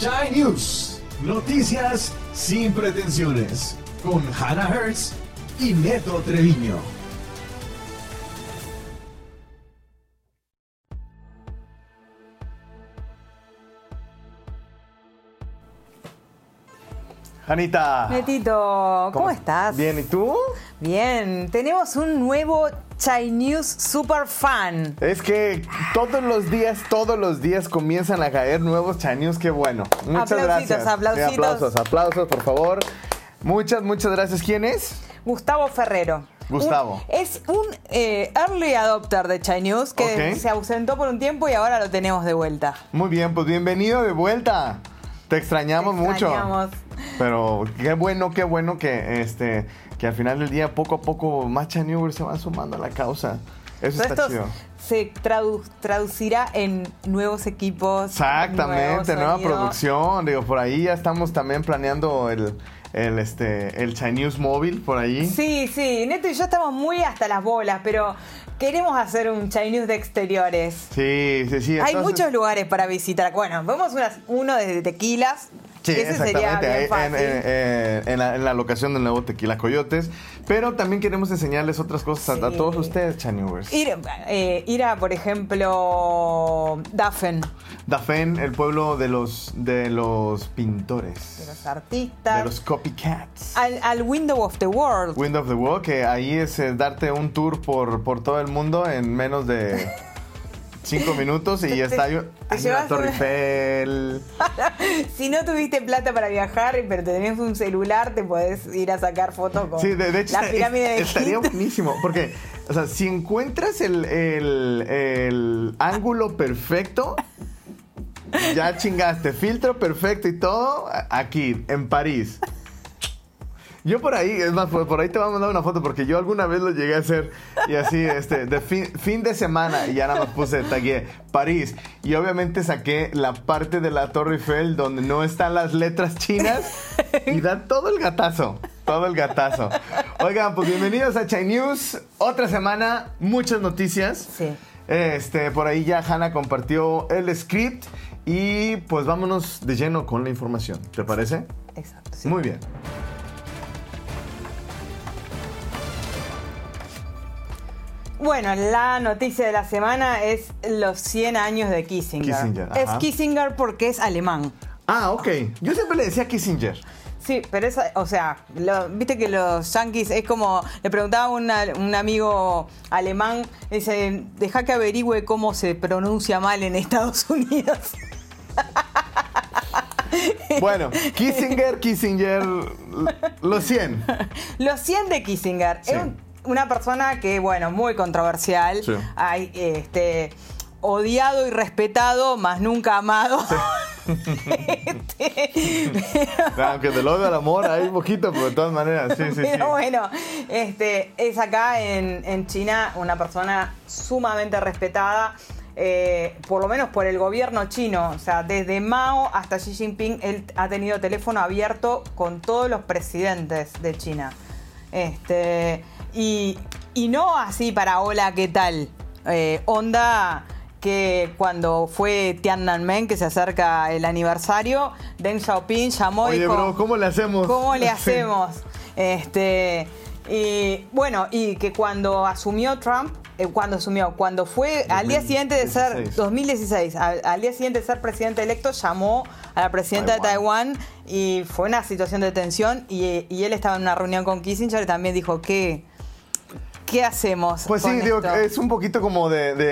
Chai News. Noticias sin pretensiones. Con Hannah Hertz y Neto Treviño. Anita. Netito, ¿cómo, estás? Bien, ¿y tú? Bien, tenemos un nuevo Chai News Super Fan. Es que todos los días, todos los días comienzan a caer nuevos Chai News, qué bueno. Muchas Aplausitos, gracias. aplausitos. Sí, aplausos, aplausos, por favor. Muchas, muchas gracias. ¿Quién es? Gustavo Ferrero. Gustavo. Un- es un eh, early adopter de Chai News que se ausentó por un tiempo y ahora lo tenemos de vuelta. Muy bien, pues bienvenido de vuelta. Te extrañamos, Te mucho. extrañamos. Pero qué bueno, qué bueno que este que al final del día poco a poco más Chai News se van sumando a la causa. Eso está chido. se tradu- traducirá en nuevos equipos. Exactamente, nueva producción. Digo, por ahí ya estamos también planeando el, el, este, el Chinese móvil por ahí. Sí, sí, Neto y yo estamos muy hasta las bolas, pero queremos hacer un Chai News de exteriores. Sí, sí, sí. Hay muchos lugares para visitar. Bueno, vemos unas- uno de tequilas. Sí, Ese sería exactamente, bien fácil. en, en- en- en la, en la locación del nuevo Tequila Coyotes. Pero también queremos enseñarles otras cosas a- todos ustedes, Chanewers. Ir, eh, ir a, por ejemplo, Dafen, Dafen, el pueblo de los, de los de pintores, los artistas. de los copycats. al, al Window of the World. Wind of the World, que ahí es eh, darte un tour por, por todo el mundo en menos de cinco minutos y ya está ahí te la Torre Eiffel. si no tuviste plata para viajar, pero tenés un celular, te podés ir a sacar fotos con Sí, de, de hecho la pirámide de es- estaría buenísimo. Porque, o sea, si encuentras el, el- el ángulo perfecto, ya chingaste. Filtro perfecto y todo, aquí, en París. Yo por ahí, es más, por, ahí te voy a mandar una foto porque yo alguna vez lo llegué a hacer y así, este, de fin, fin de semana y ya nada más puse, tagué París y obviamente saqué la parte de la Torre Eiffel donde no están las letras chinas y da todo el gatazo, todo el gatazo. Oigan, pues bienvenidos a Chai News, otra semana, muchas noticias. Sí. Este, por ahí ya Hanna compartió el script y pues vámonos de lleno con la información, ¿te parece? Exacto. sí. Muy bien. Bueno, la noticia de la semana es los 100 años de Kissinger. Kissinger, es. Kissinger porque es alemán. Ah, ok. Yo siempre le decía Kissinger. Sí, pero es, o sea, lo- viste que los yankees es como, le preguntaba a una- un amigo alemán, dice, deja que averigüe cómo se pronuncia mal en Estados Unidos. Bueno, Kissinger, Kissinger, los 100. Los 100 de Kissinger. Sí. Es un- una persona que, bueno, muy controversial. Sí. Hay, este, odiado y respetado, más nunca amado. Este, Aunque del odio al amor hay un poquito, pero de todas maneras, sí, sí, sí. Pero bueno, este, es acá en, en China una persona sumamente respetada, eh, por lo menos por el gobierno chino. O sea, desde Mao hasta Xi Jinping, él ha tenido teléfono abierto con todos los presidentes de China. Este, y, y no así para hola, ¿qué tal? Eh, onda que cuando fue Tiananmen, que se acerca el aniversario, Deng Xiaoping llamó y dijo... bro, ¿cómo le hacemos? ¿Cómo le hacemos? Este, y bueno, y que cuando asumió Trump, eh, cuando asumió, cuando fue al día siguiente de ser 2016. 2016, al, al día siguiente de ser presidente electo, llamó a la presidenta de Taiwán y fue una situación de tensión y, y él estaba en una reunión con Kissinger y también dijo que ¿qué hacemos? Pues sí, con digo, esto? es un poquito como de, de,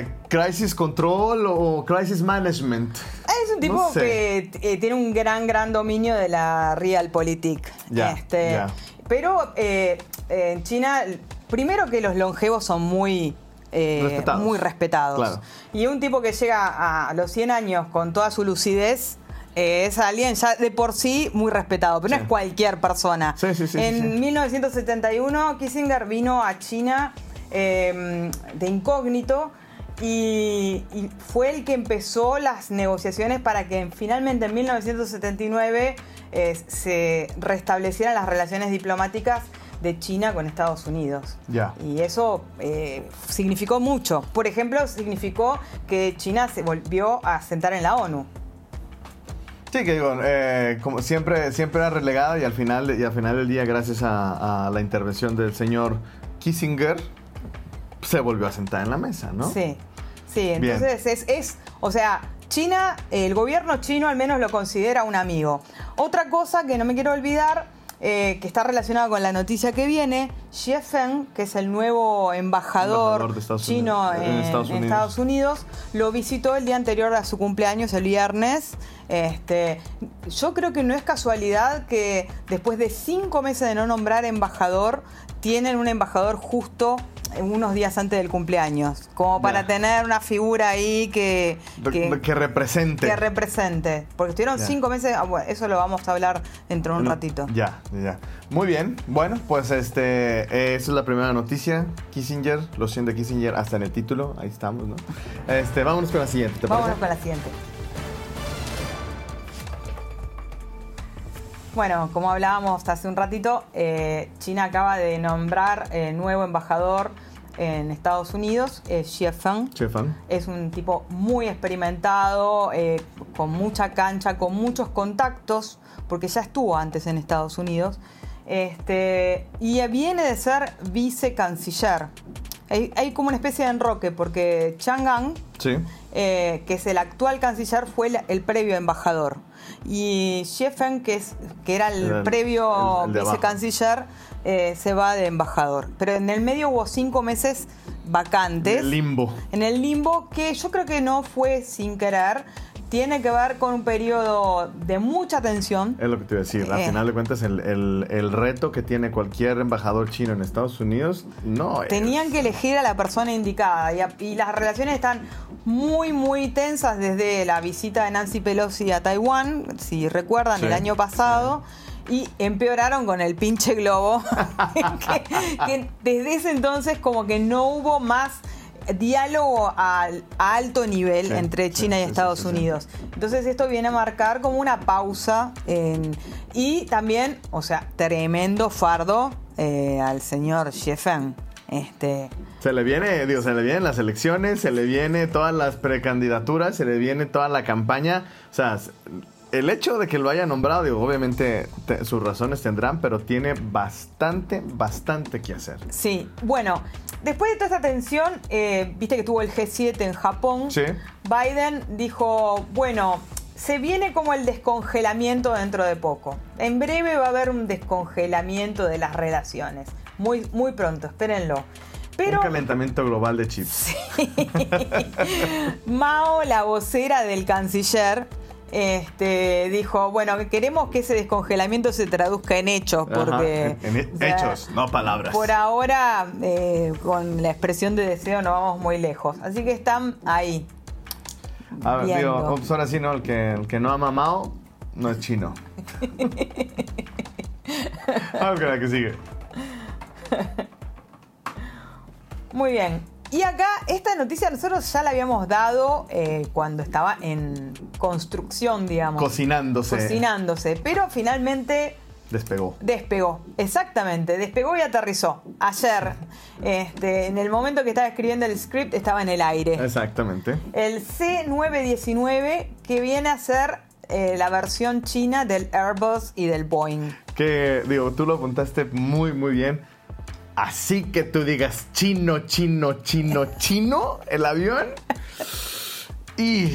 eh, crisis control o crisis management. Es un tipo No sé. que eh, tiene un gran, gran dominio de la realpolitik. Ya, Este, ya. Pero eh, en China, primero que los longevos son muy, eh, Respetados. muy respetados. Claro. Y un tipo que llega a los 100 años con toda su lucidez es alguien ya de por sí muy respetado, pero Sí. no es cualquier persona. Sí, sí, sí, en sí, sí. 1971 Kissinger vino a China eh, de incógnito y, y fue el que empezó las negociaciones para que finalmente en 1979 eh, se restablecieran las relaciones diplomáticas de China con Estados Unidos. Ya. Y eso eh, significó mucho. Por ejemplo, significó que China se volvió a sentar en la ONU. Sí, que digo, eh, como siempre, siempre era relegada y al final, y al final del día, gracias a, a la intervención del señor Kissinger, se volvió a sentar en la mesa, ¿no? Sí, sí, entonces es, es, o sea, China, el gobierno chino al menos lo considera un amigo. Otra cosa que no me quiero olvidar, eh, que está relacionada con la noticia que viene, Xie Feng, que es el nuevo embajador, Embajador de Estados chino Unidos- en, en Estados en Unidos. Estados Unidos, lo visitó el día anterior a su cumpleaños, el viernes. Este, yo creo que no es casualidad que después de cinco meses de no nombrar embajador, tienen un embajador justo unos días antes del cumpleaños, como para tener una figura ahí que, Que, que, represente. que represente. Porque estuvieron cinco meses, ah, bueno, eso lo vamos a hablar dentro de un No, ratito. Ya, ya. Muy bien. Bueno, pues este, eh, esa es la primera noticia. Kissinger, lo siento Kissinger, hasta en el título, ahí estamos, ¿no? Este, vámonos con la siguiente, ¿te Vámonos parece? con la siguiente. Bueno, como hablábamos hace un ratito, eh, China acaba de nombrar eh, nuevo embajador en Estados Unidos, eh, Xie Feng. Chefan. Es un tipo muy experimentado, eh, con mucha cancha, con muchos contactos, porque ya estuvo antes en Estados Unidos. Este, y viene de ser vicecanciller. Hay, hay como una especie de enroque, porque Chang'an, Sí. eh, que es el actual canciller, fue el, el previo embajador. Y Feng, que, es, que era el previo el- vicecanciller, eh, se va de embajador. Pero en el medio hubo cinco meses vacantes El limbo. en el limbo que yo creo que no fue sin querer. Tiene que ver con un periodo de mucha tensión. Es lo que te iba a decir. Al Eh. final de cuentas, el, el- el reto que tiene cualquier embajador chino en Estados Unidos no es. Tenían que elegir a la persona indicada y, a- y las relaciones están muy, muy tensas desde la visita de Nancy Pelosi a Taiwán, si recuerdan, Sí. el año pasado. Y empeoraron con el pinche globo. que, que desde ese entonces como que no hubo más diálogo al- a, alto nivel Sí, entre sí, China y Estados sí, sí, sí. Unidos. Entonces esto viene a marcar como una pausa en- y también, o sea, tremendo fardo eh, al señor Feng. Este, Se le viene, digo, se le vienen las elecciones, se le viene todas las precandidaturas, se le viene toda la campaña. O sea, el hecho de que lo haya nombrado, digo, obviamente te- sus razones tendrán, pero tiene bastante, bastante que hacer. sí, bueno, después de toda esta tensión, eh, viste que tuvo el G7 en Japón. Sí. Biden dijo, bueno, se viene como el descongelamiento dentro de poco. En breve va a haber un descongelamiento de las relaciones. Muy, muy pronto, espérenlo. Pero Un calentamiento global de chips. Mao, la vocera del canciller, este, dijo, bueno, queremos que ese descongelamiento se traduzca en hechos, Ajá, porque... en- hechos, no palabras. Por ahora, eh, con la expresión de deseo no vamos muy lejos. Así que están ahí. A ver, viendo. digo, ahora sí, ¿no? El que, el que no ha mamado no es chino. Vamos con la que sigue. Muy bien. Y acá, esta noticia nosotros ya la habíamos dado eh, cuando estaba en construcción, digamos. Cocinándose. Cocinándose. Pero finalmente Despegó. despegó. Exactamente. Despegó y aterrizó. Ayer. Este, en el momento que estaba escribiendo el script estaba en el aire. Exactamente. El C919 que viene a ser eh, la versión china del Airbus y del Boeing. Que, digo, tú lo apuntaste muy, muy bien. Así que tú digas chino, chino, chino, chino, el avión. Y.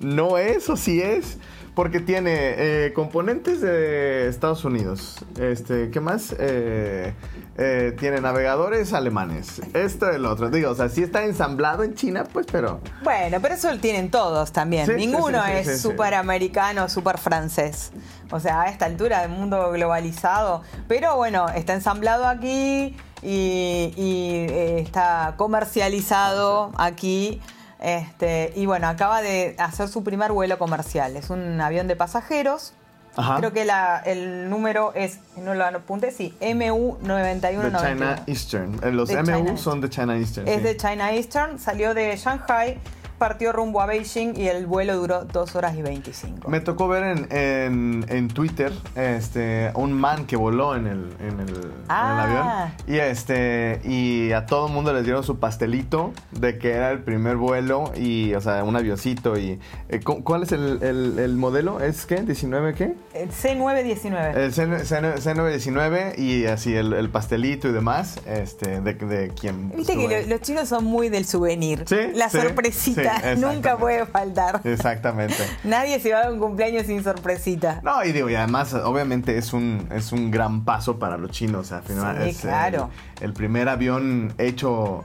No es o sí es. Porque tiene eh, componentes de Estados Unidos. Este, ¿qué más? Eh, eh, tiene navegadores alemanes. Esto y lo otro. Digo, o sea, sí está ensamblado en China, pues, pero. Bueno, pero eso lo tienen todos también. Sí, Ninguno sí, sí, es súper americano, súper francés. O sea, a esta altura del mundo globalizado. Pero bueno, está ensamblado aquí y, y, está comercializado aquí. Este, y bueno, acaba de hacer su primer vuelo comercial. Es un avión de pasajeros. Ajá. Creo que la- el número es, no lo apunté, sí, MU De 9191. China Eastern. Eh, Los De MU China son de China Eastern. Es sí. de China Eastern, salió de Shanghai partió rumbo a Beijing y el vuelo duró 2 horas y 25. Me tocó ver en, en- en Twitter este, un man que voló en el, en el, en el Ah. avión. Y, este, y a todo el mundo les dieron su pastelito de que era el primer vuelo y, o sea, un avioncito. Y, eh, ¿cu- ¿Cuál es el, el- el modelo? ¿Es qué? ¿19 qué? El C919. El C- C- C919 y así el, el pastelito y demás este, de, de quien... Viste que lo- los chinos son muy del souvenir. Sí, La sí, sorpresita sí, nunca puede faltar. Exactamente. Nadie se va a dar un cumpleaños sin sorpresita. No, y digo, y además, obviamente es un, es un gran paso para los chinos. Al final Sí, es claro. el, el primer avión hecho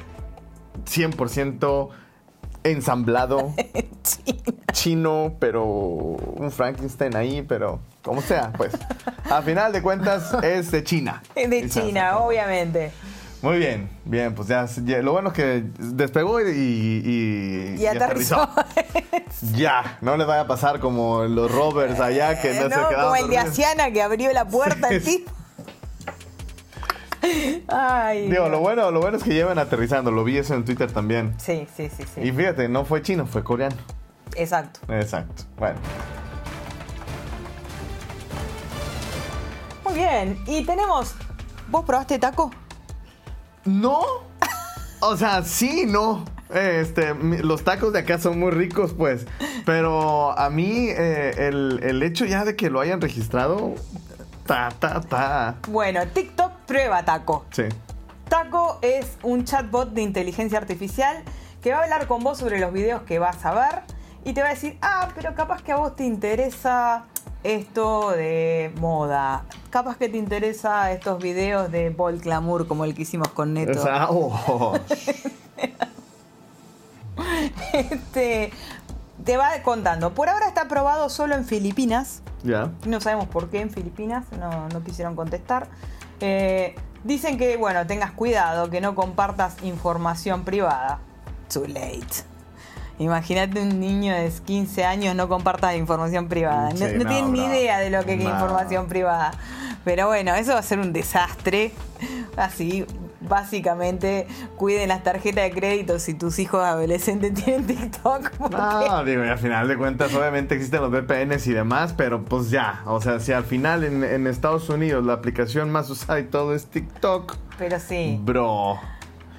100% ensamblado chino, pero un Frankenstein ahí, pero como sea, pues. A final de cuentas es de China. Es de. China, obviamente. Muy bien, bien, pues ya, ya- lo bueno es que despegó y, y, Y aterrizó. Ya, no le vaya a pasar como los rovers allá que no, Eh, se quedaron como el de. Asiana que abrió la puerta Sí. el tipo. Ay. Digo, Dios. lo bueno, lo bueno es que llevan aterrizando, lo vi eso en Twitter también. Sí, sí, sí, sí. Y fíjate, no fue chino, fue coreano. Exacto. Exacto. Bueno. Muy bien. Y tenemos. ¿Vos probaste taco? No. O sea, sí, no. Este, los tacos de acá son muy ricos, pues. Pero a mí, eh, el, el hecho ya de que lo hayan registrado, ta, ta, ta. Bueno, TikTok prueba taco. Sí. Taco es un chatbot de inteligencia artificial que va a hablar con vos sobre los videos que vas a ver y te va a decir, ah, pero capaz que a vos te interesa esto de moda. Capaz que te interesa estos videos de Paul Glamour como el que hicimos con Neto. O sea, oh. Este, te va contando. Por ahora está aprobado solo en Filipinas. ya. No sabemos por qué en Filipinas, no, no quisieron contestar. Eh, dicen que, bueno, tengas cuidado, que no compartas información privada. Too late. Imagínate un niño de 15 años no compartas información privada. No, no tienen ni idea de lo que es información privada. Pero bueno, eso va a ser un desastre. Así, básicamente, cuiden las tarjetas de crédito si tus hijos adolescentes tienen TikTok. porque- No, digo, y al final de cuentas, obviamente existen los VPNs y demás, pero pues ya. O sea, si al final en, en Estados Unidos la aplicación más usada y todo es TikTok, Pero sí. bro.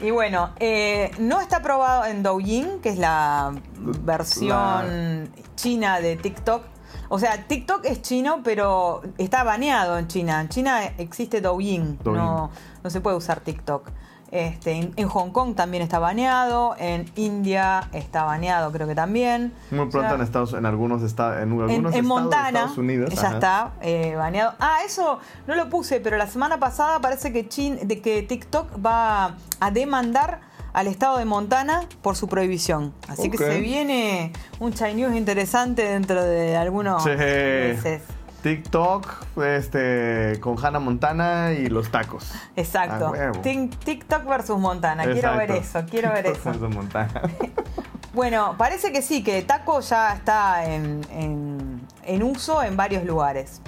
Y bueno, eh, no está aprobado en Douyin, que es la versión china de TikTok. O sea, TikTok es chino, pero está baneado en China. En China existe Douyin, Douyin. No, no se puede usar TikTok. Este, en, Hong Kong también está baneado, en India está baneado, creo que también. Muy O pronto sea, en Estados en algunos, esta- en algunos en, en estados de Montana Estados Unidos. ya ajá. está eh, baneado. Ah, eso no lo puse, pero la semana pasada parece que, Chin, de que TikTok va a demandar al estado de Montana por su prohibición. Así que se viene un Chai News interesante dentro de algunos meses. TikTok, este, con Hannah Montana y los tacos. Exacto. TikTok versus Montana. Quiero ver eso, quiero ver TikTok eso. versus Montana. Bueno, parece que sí, que Taco ya está en, en- en uso en varios lugares.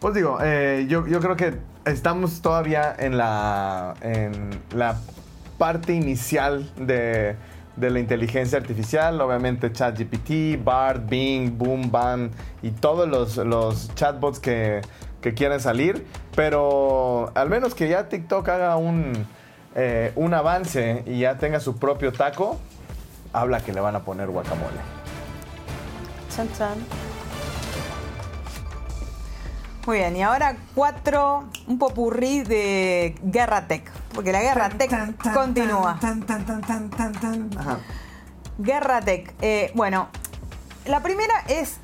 Pues digo, eh, yo, yo creo que estamos todavía en la, en la parte inicial de, de la inteligencia artificial. Obviamente ChatGPT, BART, Bing, Boom, Bang y todos los, los chatbots que, que quieren salir. Pero al menos que ya TikTok haga un, eh, un avance y ya tenga su propio taco, habla que le van a poner guacamole. Chan, chan. Muy bien, y ahora cuatro, un popurrí de Guerra Tech, porque la Guerra Tech continúa. Ajá. Guerra Tech. eh, bueno, la primera es.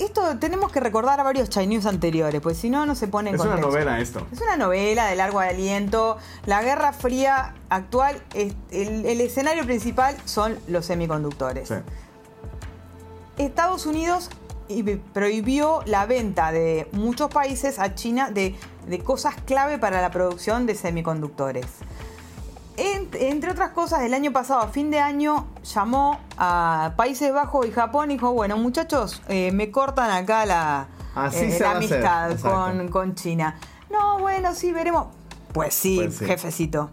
Esto tenemos que recordar a varios Chinese anteriores, pues si no, no se pone en Es una novela esto. Es una novela de largo aliento. La Guerra Fría actual, es- el, el escenario principal son los semiconductores. Sí. Estados Unidos prohibió la venta de muchos países a China de, de cosas clave para la producción de semiconductores. En- entre otras cosas, el año pasado, a fin de año, llamó a Países Bajos y Japón y dijo, bueno muchachos, eh, me cortan acá la, eh, la amistad con, con China. No, bueno, sí, veremos. Pues sí, Pues sí. jefecito.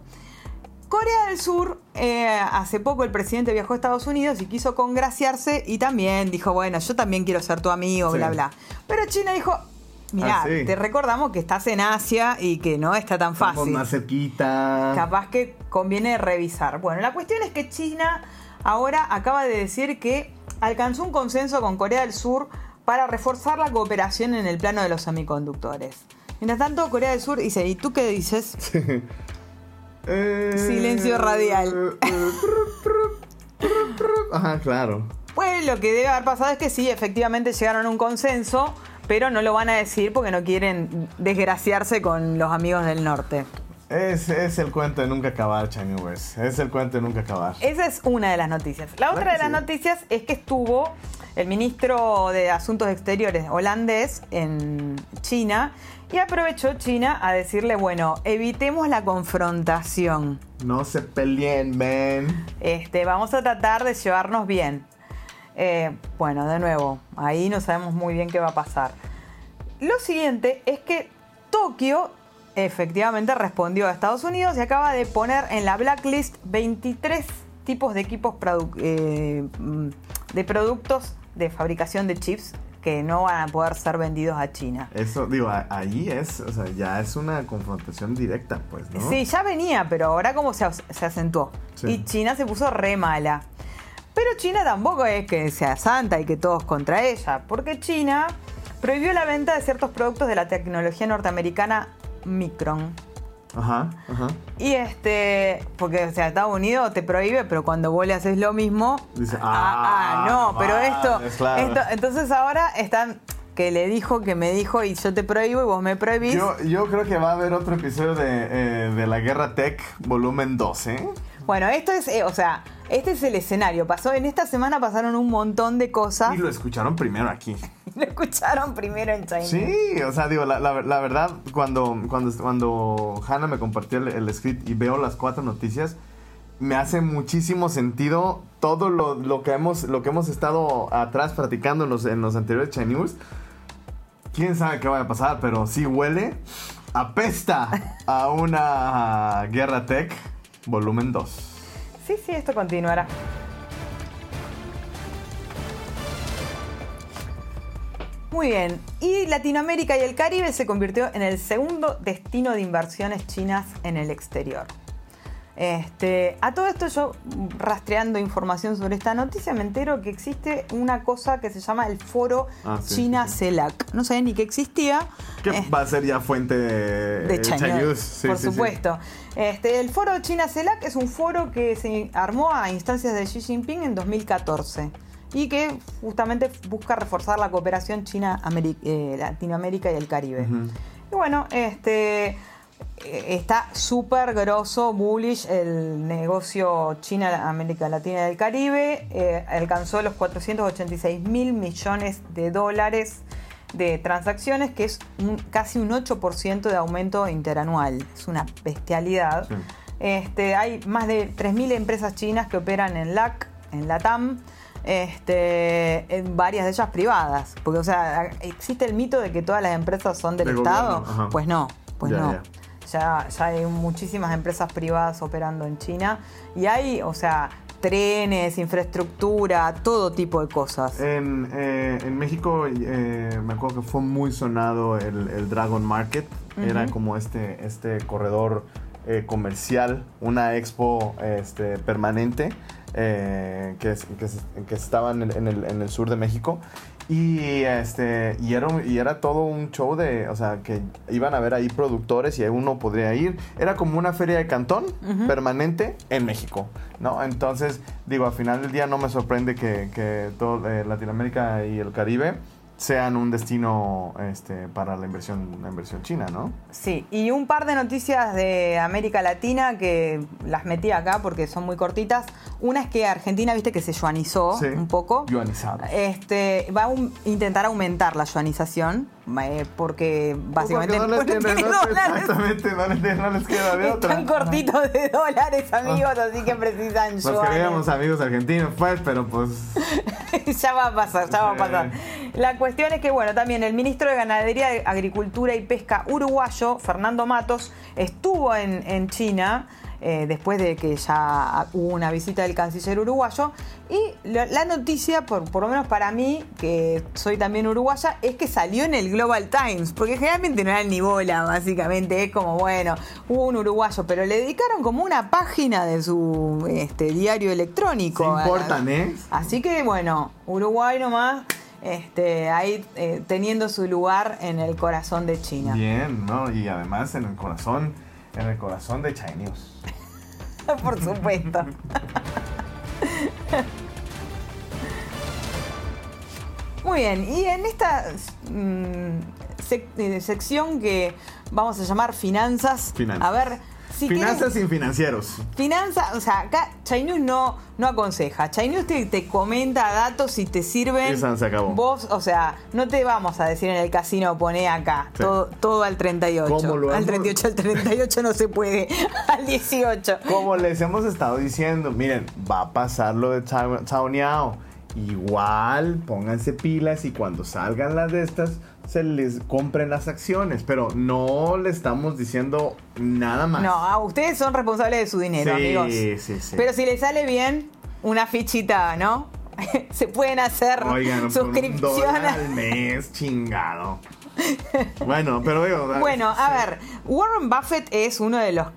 Corea del Sur, eh, hace poco el presidente viajó a Estados Unidos y quiso congraciarse y también dijo, bueno, yo también quiero ser tu amigo, Sí. bla, bla. Pero China dijo, mirá, Ah, sí. te recordamos que estás en Asia y que no está tan Estamos fácil. más cerquita. Capaz que conviene revisar. Bueno, la cuestión es que China ahora acaba de decir que alcanzó un consenso con Corea del Sur para reforzar la cooperación en el plano de los semiconductores. Mientras tanto, Corea del Sur dice, ¿y tú qué dices? Eh, Silencio radial. eh, Ajá, claro. Pues lo que debe haber pasado es que sí, efectivamente llegaron a un consenso, pero no lo van a decir porque no quieren desgraciarse con los amigos del norte. Es, es el cuento de nunca acabar, Chanubers. Es el cuento de nunca acabar. Esa es una de las noticias. La otra de las sí. noticias es que estuvo el ministro de Asuntos Exteriores holandés en China y aprovechó China a decirle, bueno, evitemos la confrontación. No se peleen, men. Este, vamos a tratar de llevarnos bien. Eh, bueno, de nuevo, ahí no sabemos muy bien qué va a pasar. Lo siguiente es que Tokio efectivamente respondió a Estados Unidos y acaba de poner en la blacklist 23 tipos de equipos produ- eh, mm, de productos de fabricación de chips que no van a poder ser vendidos a China. Eso, digo, ahí es, o sea, ya es una confrontación directa, pues, ¿no? Sí, ya venía, pero ahora como se, se acentuó. Sí. Y China se puso re mala. Pero China tampoco es que sea santa y que todos contra ella, porque China prohibió la venta de ciertos productos de la tecnología norteamericana Micron. Ajá, ajá. Y este, porque o sea, Estados Unidos te prohíbe, pero cuando vos le haces lo mismo, Dice, ah, ah, no, pero esto, vale, claro. esto, entonces ahora están que le dijo, que me dijo y yo te prohíbo y vos me prohibís. Yo, yo creo que va a haber otro episodio de, eh, de la Guerra Tech, volumen 12. Bueno, esto es, eh, o sea, este es el escenario. Pasó, en esta semana pasaron un montón de cosas. Y lo escucharon primero aquí. Lo escucharon primero en China. Sí, o sea, digo, la, la- la verdad, cuando, cuando, cuando Hannah me compartió el, el script y veo las cuatro noticias, me hace muchísimo sentido todo lo, lo que, hemos, lo que hemos estado atrás practicando en los, en los anteriores Chai News. Quién sabe qué vaya a pasar, pero sí huele, apesta a una Guerra Tech volumen 2. Sí, sí, esto continuará. Muy bien. Y Latinoamérica y el Caribe se convirtió en el segundo destino de inversiones chinas en el exterior. Este, a todo esto yo rastreando información sobre esta noticia me entero que existe una cosa que se llama el foro Ah, sí, China sí, sí. CELAC. No sabía ni que existía. Que Eh, va a ser ya fuente de, de China, por supuesto. Este, el foro China CELAC es un foro que se armó a instancias de Xi Jinping en 2014 y que justamente busca reforzar la cooperación China-Latinoamérica y el Caribe. Y bueno, este eh, está súper grosso, bullish el negocio China, América Latina y el Caribe. Eh, alcanzó los 486 mil millones de dólares de transacciones, que es un- casi un 8% de aumento interanual. Es una bestialidad. Sí. Este, hay más de 3.000 empresas chinas que operan en LAC, en LATAM, este, en varias de ellas privadas. Porque, o sea, existe el mito de que todas las empresas son del De Estado. Pues no, pues Ya, no. ya. Ya, ya hay muchísimas empresas privadas operando en China y hay, o sea, trenes, infraestructura, todo tipo de cosas. En, eh, en México eh, me acuerdo que fue muy sonado el, el Dragon Market. Era como este, este corredor eh, comercial, una expo este, permanente que, que, que estaba en el, en el- en el sur de México. Y, este, y, era, y era todo un show de, o sea, que iban a ver ahí productores y uno podría ir. Era como una feria de cantón permanente en México, ¿no? Entonces, digo, al final del día no me sorprende que, que todo eh, Latinoamérica y el Caribe sean un destino este, para la inversión, la inversión china, ¿no? Sí, y un par de noticias de América Latina que las metí acá porque son muy cortitas. Una es que Argentina, viste que se yuanizó Sí. un poco. Yuanizado. Este, va a un- intentar aumentar la yuanización eh, porque básicamente Porque no les tiene- no- dólares. exactamente, no les, no les queda de otra. Están cortitos de dólares, amigos, así que precisan Nos yuanes. queríamos amigos argentinos, pues, pero pues... ya va a pasar, ya va a pasar. La cuestión es que, bueno, también el ministro de Ganadería, Agricultura y Pesca uruguayo, Fernando Matos, estuvo en, en China eh, después de que ya hubo una visita del canciller uruguayo. Y la, la noticia, por, por lo menos para mí, que soy también uruguaya, es que salió en el Global Times, porque generalmente no era ni bola, básicamente, es como, bueno, hubo un uruguayo, pero le dedicaron como una página de su este, diario electrónico. Se importan, ¿eh? Así que bueno, Uruguay nomás, este, ahí eh, teniendo su lugar en el corazón de China. Bien, ¿no? Y además en el corazón, en el corazón de China News. Por supuesto. Muy bien, y en esta mm, sec- eh, sección que vamos a llamar finanzas, Finanzas. a ver, si Finanzas sin financieros. Finanzas, o sea, acá Chainus no, no aconseja. Chainus te, te comenta datos y te sirven. Y San se acabó. Vos, o sea, no te vamos a decir en el casino, poné acá, Sí. todo, todo al 38. ¿Cómo lo al hemos- 38, al 38 no se puede, al 18. Como les hemos estado diciendo, miren, va a pasar lo de Niao. Igual, pónganse pilas y cuando salgan las de estas, se les compren las acciones. Pero no le estamos diciendo nada más. No, ah, ustedes son responsables de su dinero, Sí, amigos. sí, sí. Pero si les sale bien, una fichita, ¿no? se pueden hacer Oigan, suscripción. al mes, chingado. Bueno, pero digo, Bueno, a sí. ver, Warren Buffett es uno de los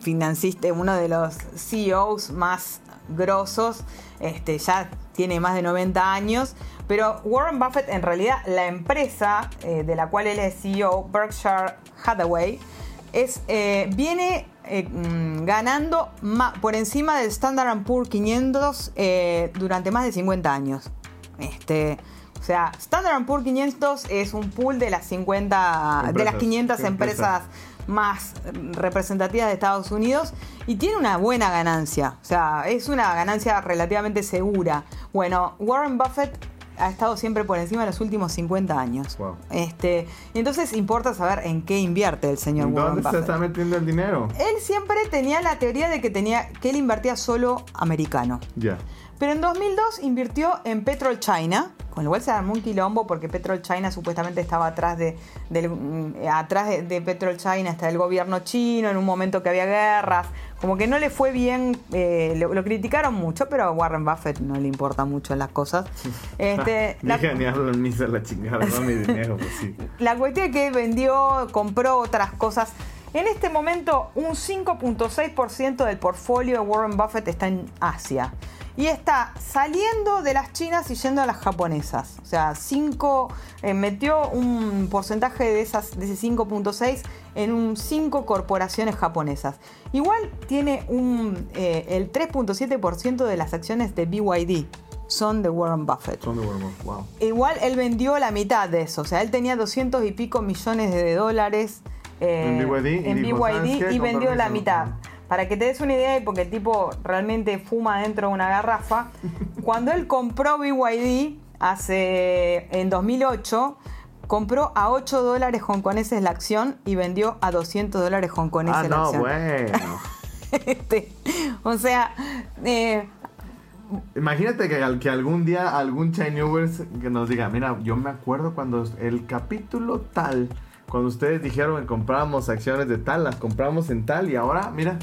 financistas, uno de los CEOs más grosos, este, ya tiene más de 90 años, pero Warren Buffett en realidad la empresa eh, de la cual él es CEO, Berkshire Hathaway, es, eh, viene eh, mm, ganando por encima del Standard Poor's 500 eh, durante más de 50 años. Este, o sea, Standard Poor's 500 es un pool de las 50, de las Empresas, 500 sí, empresas más representativas de Estados Unidos y tiene una buena ganancia. O sea, es una ganancia relativamente segura. Bueno, Warren Buffett ha estado siempre por encima de los últimos 50 años. Wow. Este, entonces importa saber en qué invierte el señor Warren ¿Dónde se Buffett. está metiendo el dinero? Él siempre tenía la teoría de que tenía que él invertía solo americano. Ya. Pero en 2002 invirtió en Petrol China, con lo cual se armó un quilombo porque Petrol China supuestamente estaba atrás de, del- mm, atrás de, de Petrol China hasta el gobierno chino en un momento que había guerras. Como que no le fue bien, eh, lo, lo criticaron mucho, pero a Warren Buffett no le importa mucho las cosas. Este, la- la chingada, no mi dinero, pues sí. la cuestión es que vendió, compró otras cosas. En este momento, un 5.6% del portfolio de Warren Buffett está en Asia. Y está saliendo de las chinas y yendo a las japonesas. O sea, 5, eh, metió un porcentaje de, esas, de ese 5.6 en un 5 corporaciones japonesas. Igual tiene un, eh, el 3.7% de las acciones de BYD son de Warren Buffett. Son de huevo, wow. Igual él vendió la mitad de eso, o sea, él tenía 200 y pico millones de dólares eh, En BYD, y en dijo, BYD "¿Sabes qué? y Con vendió la permiso". mitad. Para que te des una idea, y porque el tipo realmente fuma dentro de una garrafa, cuando él compró BYD hace en 2008, compró a 8 dólares hongkoneses la acción y vendió a 200 dólares hongkoneses Ah, la no, acción. bueno. Este, o sea, eh, Imagínate que, que algún día algún Chinese que nos diga, mira, yo me acuerdo cuando el capítulo tal, cuando ustedes dijeron que comprábamos acciones de tal, las compramos en tal y ahora, mira,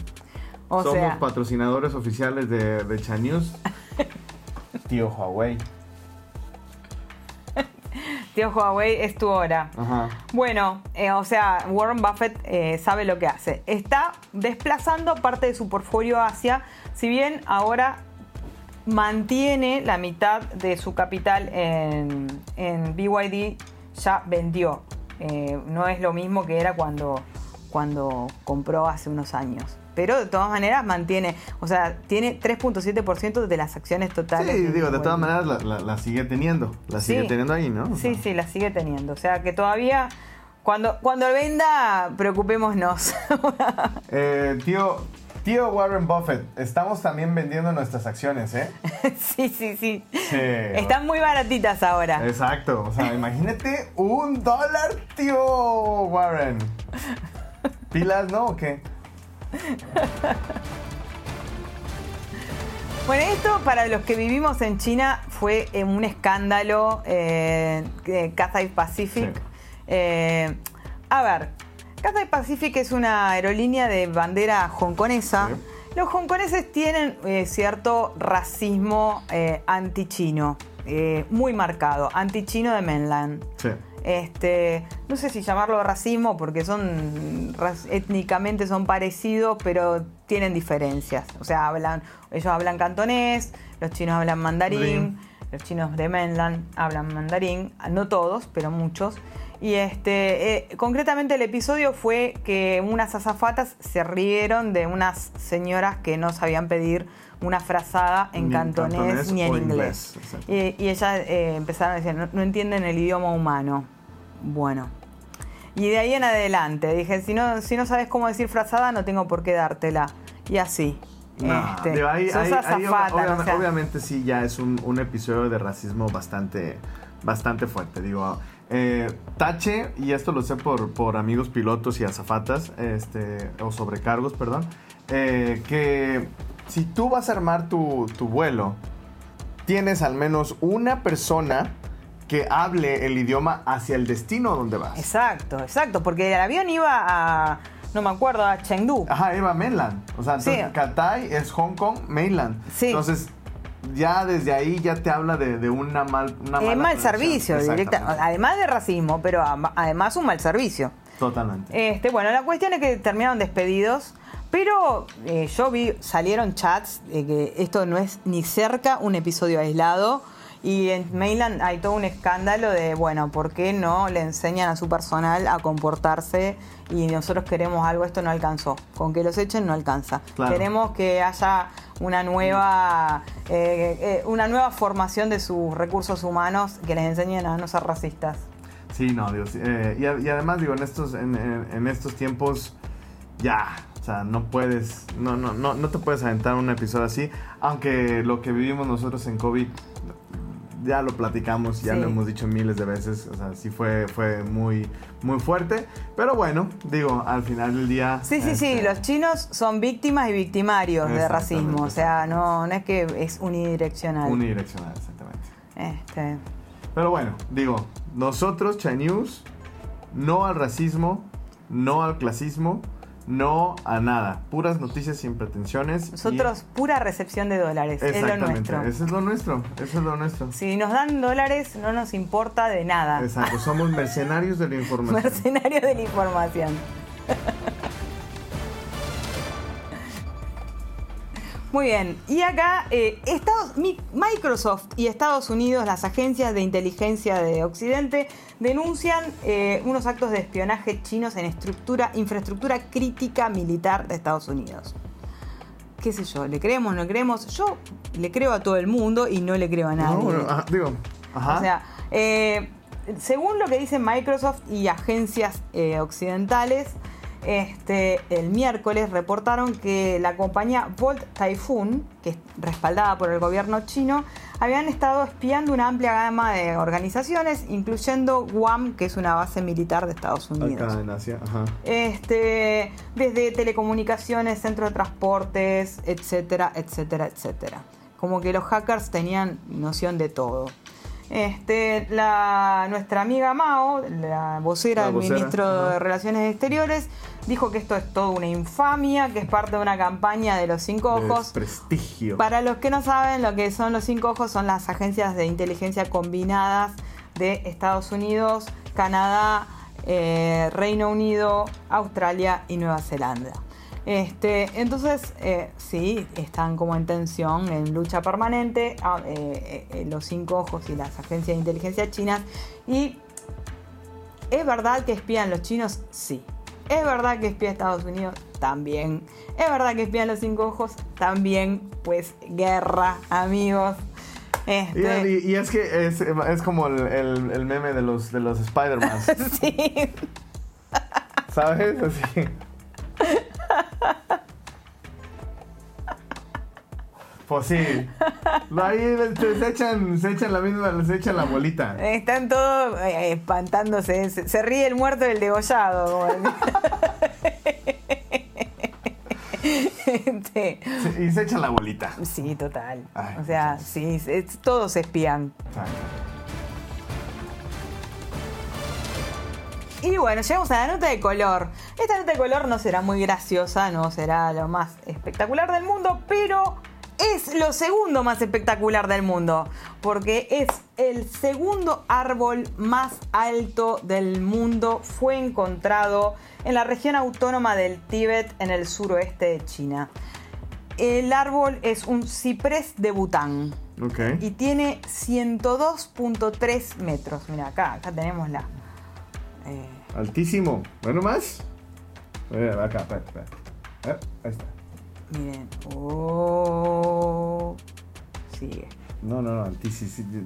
o somos sea, patrocinadores oficiales de, de Chanews. Tío Huawei. tío Huawei, es tu hora. Ajá. Bueno, eh, o sea, Warren Buffett eh, sabe lo que hace. Está desplazando parte de su portfolio hacia, si bien ahora mantiene la mitad de su capital en, en BYD, ya vendió. Eh, no es lo mismo que era cuando, cuando compró hace unos años. Pero de todas maneras mantiene, o sea, tiene 3.7% de las acciones totales. Sí, digo, de todas maneras la, la- la sigue teniendo. La sigue Sí. teniendo ahí, ¿no? O Sí, sea, sí, la sigue teniendo. O sea que todavía, cuando, cuando venda, preocupémonos. Eh, tío, tío Warren Buffett, estamos también vendiendo nuestras acciones, ¿eh? sí, sí, sí. Sí. Están muy baratitas ahora. Exacto, o sea, imagínate un dólar, tío Warren. ¿Pilas, no? ¿O qué? Bueno, esto para los que vivimos en China fue eh, un escándalo, eh, Cathay Pacific. Sí. Eh, a ver, Cathay Pacific es una aerolínea de bandera hongkonesa. Sí. Los hongkoneses tienen eh, cierto racismo eh, anti-chino, eh, muy marcado, anti-chino de mainland. Sí. Este, no sé si llamarlo racismo porque son étnicamente son parecidos, pero tienen diferencias. O sea, hablan, ellos hablan cantonés, los chinos hablan mandarín, Mandarín. los chinos de mainland hablan mandarín, no todos, pero muchos. Y este, eh, concretamente el episodio fue que unas azafatas se rieron de unas señoras que no sabían pedir una frazada en cantonés, cantonés ni en inglés. Y, y ellas eh, empezaron a decir, no, no entienden el idioma humano. Bueno. Y de ahí en adelante dije, si no, si no sabes cómo decir frazada, no tengo por qué dártela. Y así. No, Este, digo, ahí- sos ahí- ahí azafata, obvia- ¿no? O sea, obviamente sí ya es un, un episodio de racismo bastante, bastante fuerte. Digo, eh, Tache, y esto lo sé por, por amigos pilotos y azafatas, este, o sobrecargos, perdón, eh, que si tú vas a armar tu, tu vuelo, tienes al menos una persona que hable el idioma hacia el destino donde vas. Exacto, exacto, porque el avión iba a, no me acuerdo, a Chengdu. Ajá, iba a mainland. O sea, entonces Sí. Cathay es Hong Kong, mainland. Sí. Entonces, ya desde ahí ya te habla de, de una mal una mala mal servicio, directa, además de racismo, pero además un mal servicio. Totalmente. Este, bueno, la cuestión es que terminaron despedidos, pero eh, yo vi, salieron chats de que esto no es ni cerca un episodio aislado. Y en Mainland hay todo un escándalo de, bueno, ¿por qué no le enseñan a su personal a comportarse y nosotros queremos algo, esto no alcanzó? Con que los echen no alcanza. Claro. Queremos que haya una nueva, eh, eh, una nueva formación de sus recursos humanos que les enseñen a no ser racistas. Sí, no, Dios. eh, y, además, digo, en estos, en estos tiempos, ya. O sea, no puedes, no, no, no, no te puedes aventar un episodio así. Aunque lo que vivimos nosotros en COVID, ya lo platicamos, ya Sí. lo hemos dicho miles de veces. O sea, sí fue, fue muy, muy fuerte. Pero bueno, digo, al final del día. Sí, sí, sí, este, los chinos son víctimas y victimarios de racismo, o sea, no, no es que es unidireccional. Unidireccional, exactamente. Este, Pero bueno, digo, nosotros, Chinese, no al racismo, no al clasismo, no a nada. Puras noticias sin pretensiones. y- nosotros, pura recepción de dólares, es lo nuestro. eso es lo nuestro, eso es lo nuestro. Si nos dan dólares, no nos importa de nada. Exacto, somos mercenarios de la información. Mercenarios de la información. Muy bien, y acá eh, Estados, Mi- Microsoft y Estados Unidos, las agencias de inteligencia de Occidente, denuncian eh, unos actos de espionaje chinos en estructura, infraestructura crítica militar de Estados Unidos. ¿Qué sé yo? ¿Le creemos no le creemos? Yo le creo a todo el mundo y no le creo a nadie. No, ajá, digo, ajá. O sea, eh, según lo que dicen Microsoft y agencias occidentales, este, el miércoles reportaron que la compañía Volt Typhoon, que es respaldada por el gobierno chino, habían estado espiando una amplia gama de organizaciones, incluyendo Guam, que es una base militar de Estados Unidos. acá en Asia, ajá. Este, desde telecomunicaciones, centro de transportes, etcétera, etcétera, etcétera. Como que los hackers tenían noción de todo. Este, la, nuestra amiga Mao, la vocera La del vocera, ministro ajá. de Relaciones Exteriores, dijo que esto es todo una infamia, que es parte de una campaña de los cinco ojos. prestigio. Para los que no saben lo que son los cinco ojos, son las agencias de inteligencia combinadas de Estados Unidos, Canadá, eh, Reino Unido, Australia y Nueva Zelanda. Este, entonces, eh, sí, están como en tensión, en lucha permanente, ah, eh, eh, los cinco ojos y las agencias de inteligencia chinas. Y ¿Es verdad que espían los chinos? Sí. ¿Es verdad que espía Estados Unidos? También. ¿Es verdad que espían los cinco ojos? También. Pues guerra, amigos. Y, Este, y- y es que es, es como el, el- el meme de los, de los Spider-Man, sí. ¿sabes? Así. Pues sí. Ahí se, echan, se echan la misma, se echan la bolita. Están todos eh, espantándose. Se, se ríe el muerto del degollado. Este, y se echan la bolita. sí, total. Ay, o sea, sí, es- todos espían. Exacto. Y bueno, llegamos a la nota de color. Esta nota de color no será muy graciosa, no será lo más espectacular del mundo, pero es lo segundo más espectacular del mundo, porque es el segundo árbol más alto del mundo. Fue encontrado en la región autónoma del Tíbet, en el suroeste de China. El árbol es un ciprés de Bután y tiene 102.3 metros. Mira, acá, acá tenemos la... eh, Altísimo. Bueno, más. Eh, acá, espera, espera. Eh, ahí está. Miren. Oh, sigue. No, no, no,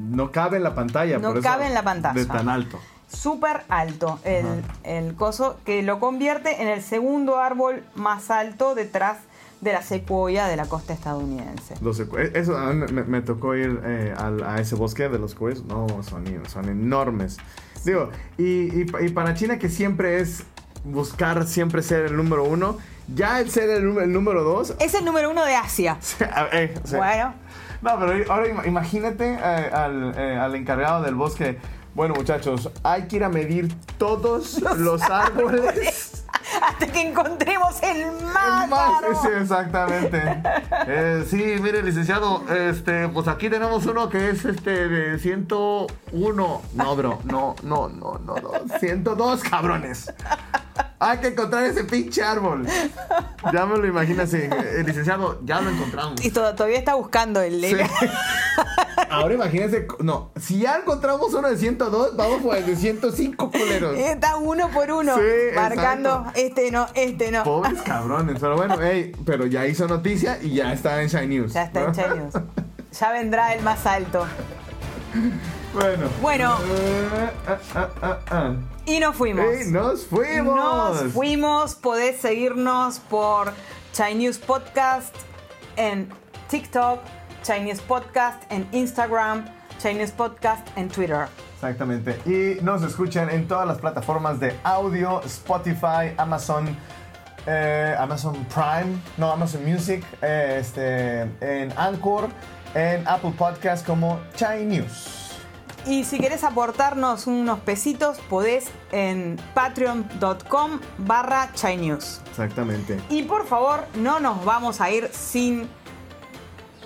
No cabe en la pantalla. No por eso cabe en la pantalla. De tan alto. Súper alto el, el coso que lo convierte en el segundo árbol más alto detrás de la secuoya de la costa estadounidense. Los eh, eso a mí me, me tocó ir eh, a, ese bosque de los cuellos. No, son, son enormes. Digo, y, y y para China que siempre es buscar siempre ser el número uno, ya el ser el, nú- el número dos. Es el número uno de Asia. eh, o sea, Bueno, No, pero ahora ima- imagínate eh, al, eh, al encargado del bosque. Bueno, muchachos, hay que ir a medir todos los árboles. hasta que encontremos el más, Más, árbol. sí, exactamente. Eh, sí, mire, licenciado, este, pues aquí tenemos uno que es este de 101. No, bro, no, no, no, no, no. 102, cabrones. Hay que encontrar ese pinche árbol. Ya me lo imagino así. Eh, licenciado, ya lo encontramos. Y to- todavía está buscando el... Sí. Ahora imagínense, no, si ya encontramos uno de 102, vamos por el de 105 culeros. Está uno por uno, Sí, marcando exacto. este no, este no. Pobres cabrones, pero bueno, hey, pero ya hizo noticia y ya está en Shine News. Ya está en. Chai News. Ya vendrá el más alto. Bueno. Bueno. Eh, ah, ah, ah. Y nos fuimos. ¡Ey, nos fuimos! Nos fuimos. Podés seguirnos por Chinese Podcast en TikTok, Chinese Podcast en Instagram, Chinese Podcast en Twitter. Exactamente. Y nos escuchan en todas las plataformas de audio, Spotify, Amazon, eh, Amazon Prime, no, Amazon Music, eh, este, en Anchor, en Apple Podcast como Chai News. Y si querés aportarnos unos pesitos, podés en patreon.com barra News. Exactamente. Y por favor, no nos vamos a ir sin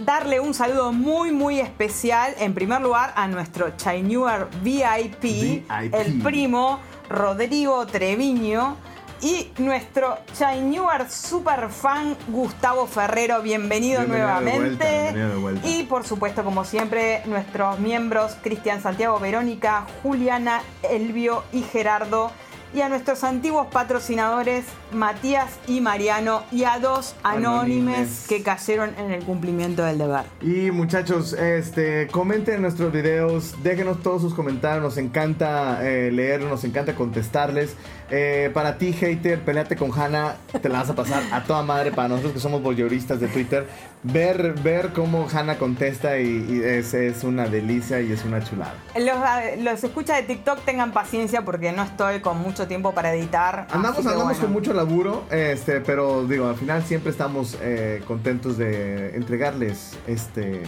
darle un saludo muy, muy especial, en primer lugar, a nuestro Chinewer VIP, VIP. el primo Rodrigo Treviño. Y nuestro Chinewer super fan Gustavo Ferrero, bienvenido, Bienvenido de nuevamente. vuelta, bienvenido de vuelta. Y por supuesto, como siempre, nuestros miembros Cristian Santiago Verónica, Juliana, Elvio y Gerardo. Y a nuestros antiguos patrocinadores Matías y Mariano y a dos anónimes Anónimes. que cayeron en el cumplimiento del deber. Y muchachos, este, comenten nuestros videos, déjenos todos sus comentarios, nos encanta eh, leerlos, nos encanta contestarles. Eh, para ti, hater, peleate con Hanna, te la vas a pasar a toda madre. Para nosotros que somos voyeuristas de Twitter, ver, ver cómo Hanna contesta y, y es, es una delicia y es una chulada. Los, los escuchas de TikTok tengan paciencia porque no estoy con mucho tiempo para editar. Andamos, andamos bueno. con mucho laburo, este, pero digo, al final siempre estamos eh, contentos de entregarles este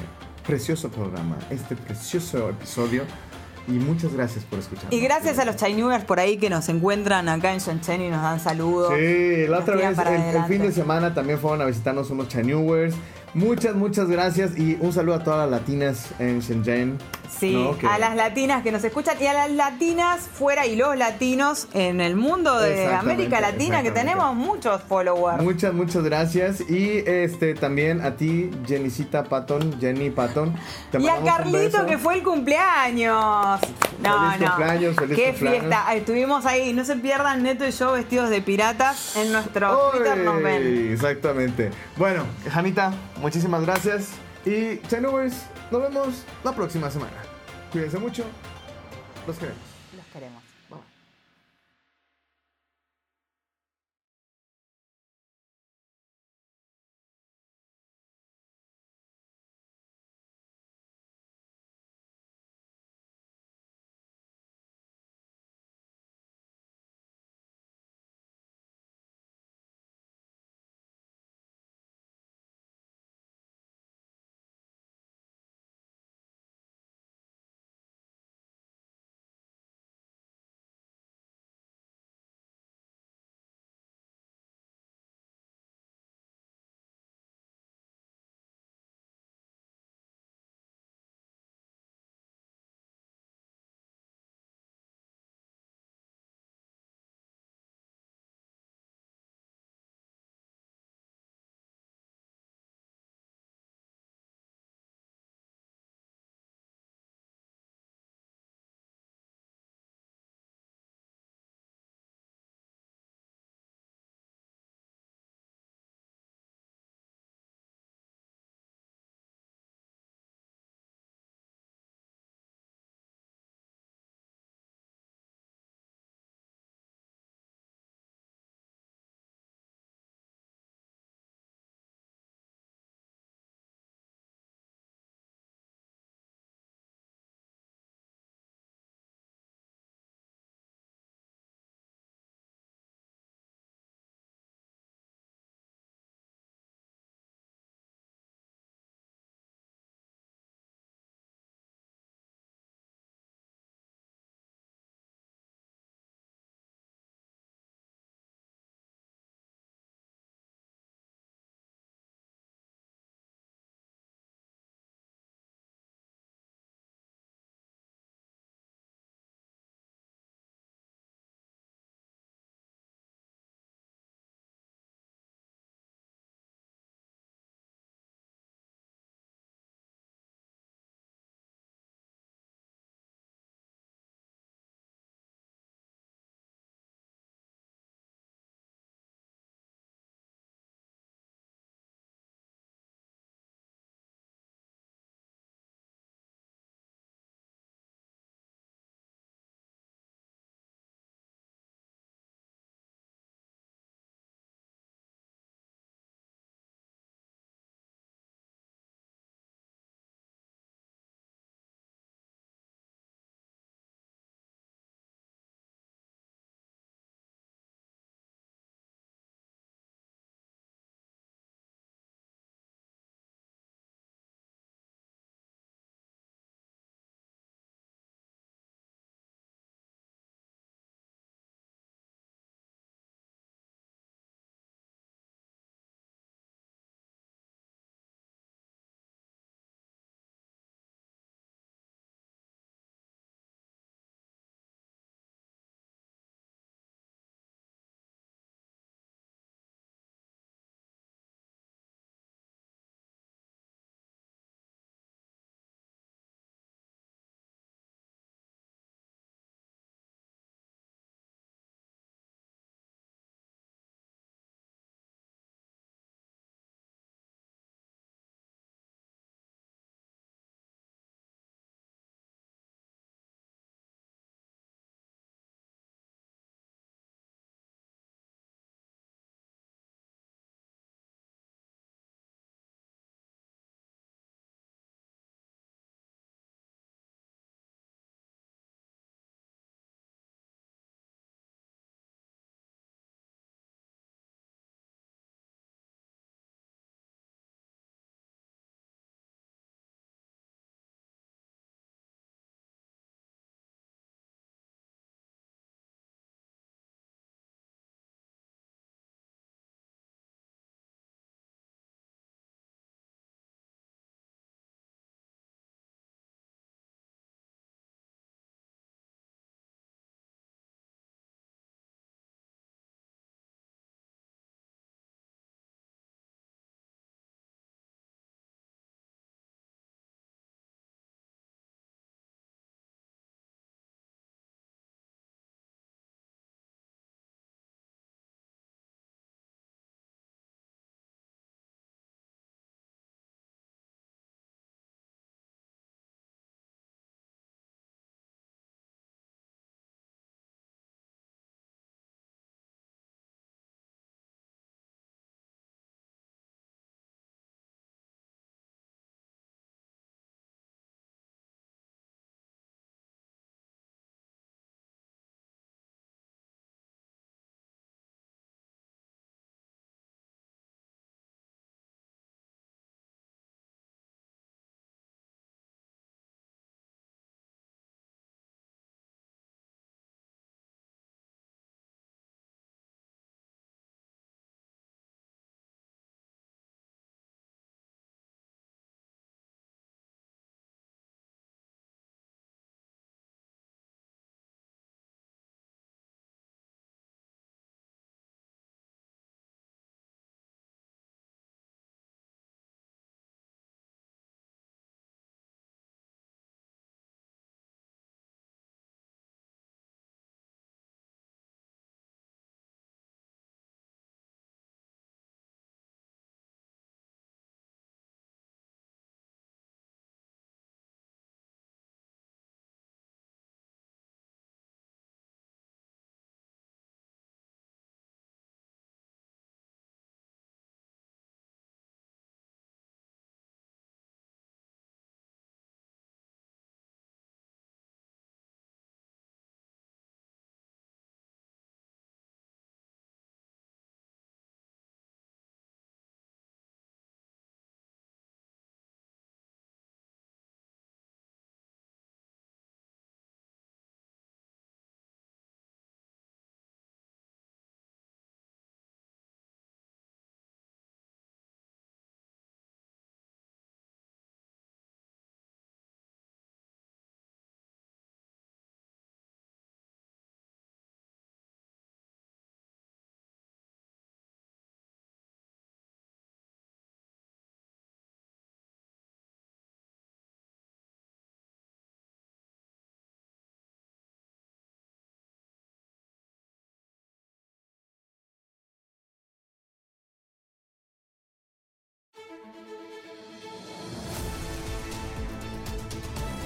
precioso programa, este precioso episodio. Y muchas gracias por escuchar. Y gracias a los Chinewers por ahí que nos encuentran acá en Shenzhen y nos dan saludos. Sí, la otra vez, el, fin de semana también fueron a visitarnos unos Chanewers. Muchas, muchas gracias y un saludo a todas las latinas en Shenzhen. Sí, ¿no? Que- a las latinas que nos escuchan y a las latinas fuera y los latinos en el mundo de América Latina que tenemos muchos followers. Muchas, muchas gracias. Y este también a ti, Jennycita Patton, Jenny Patton. Te Y a Carlito que fue el cumpleaños. No, Feliz no. cumpleaños, feliz Qué cumpleaños. fiesta. Estuvimos ahí. No se pierdan Neto y yo vestidos de piratas en nuestro Twitter nos ¡Uy! ven. Exactamente. Bueno, Janita, muchísimas gracias. Y Chanowers, nos vemos la próxima semana. Cuídense mucho. Los queremos. Los queremos.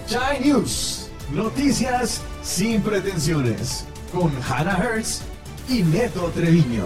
Chai News. Noticias sin pretensiones. Con Hannah Hertz y Neto Treviño.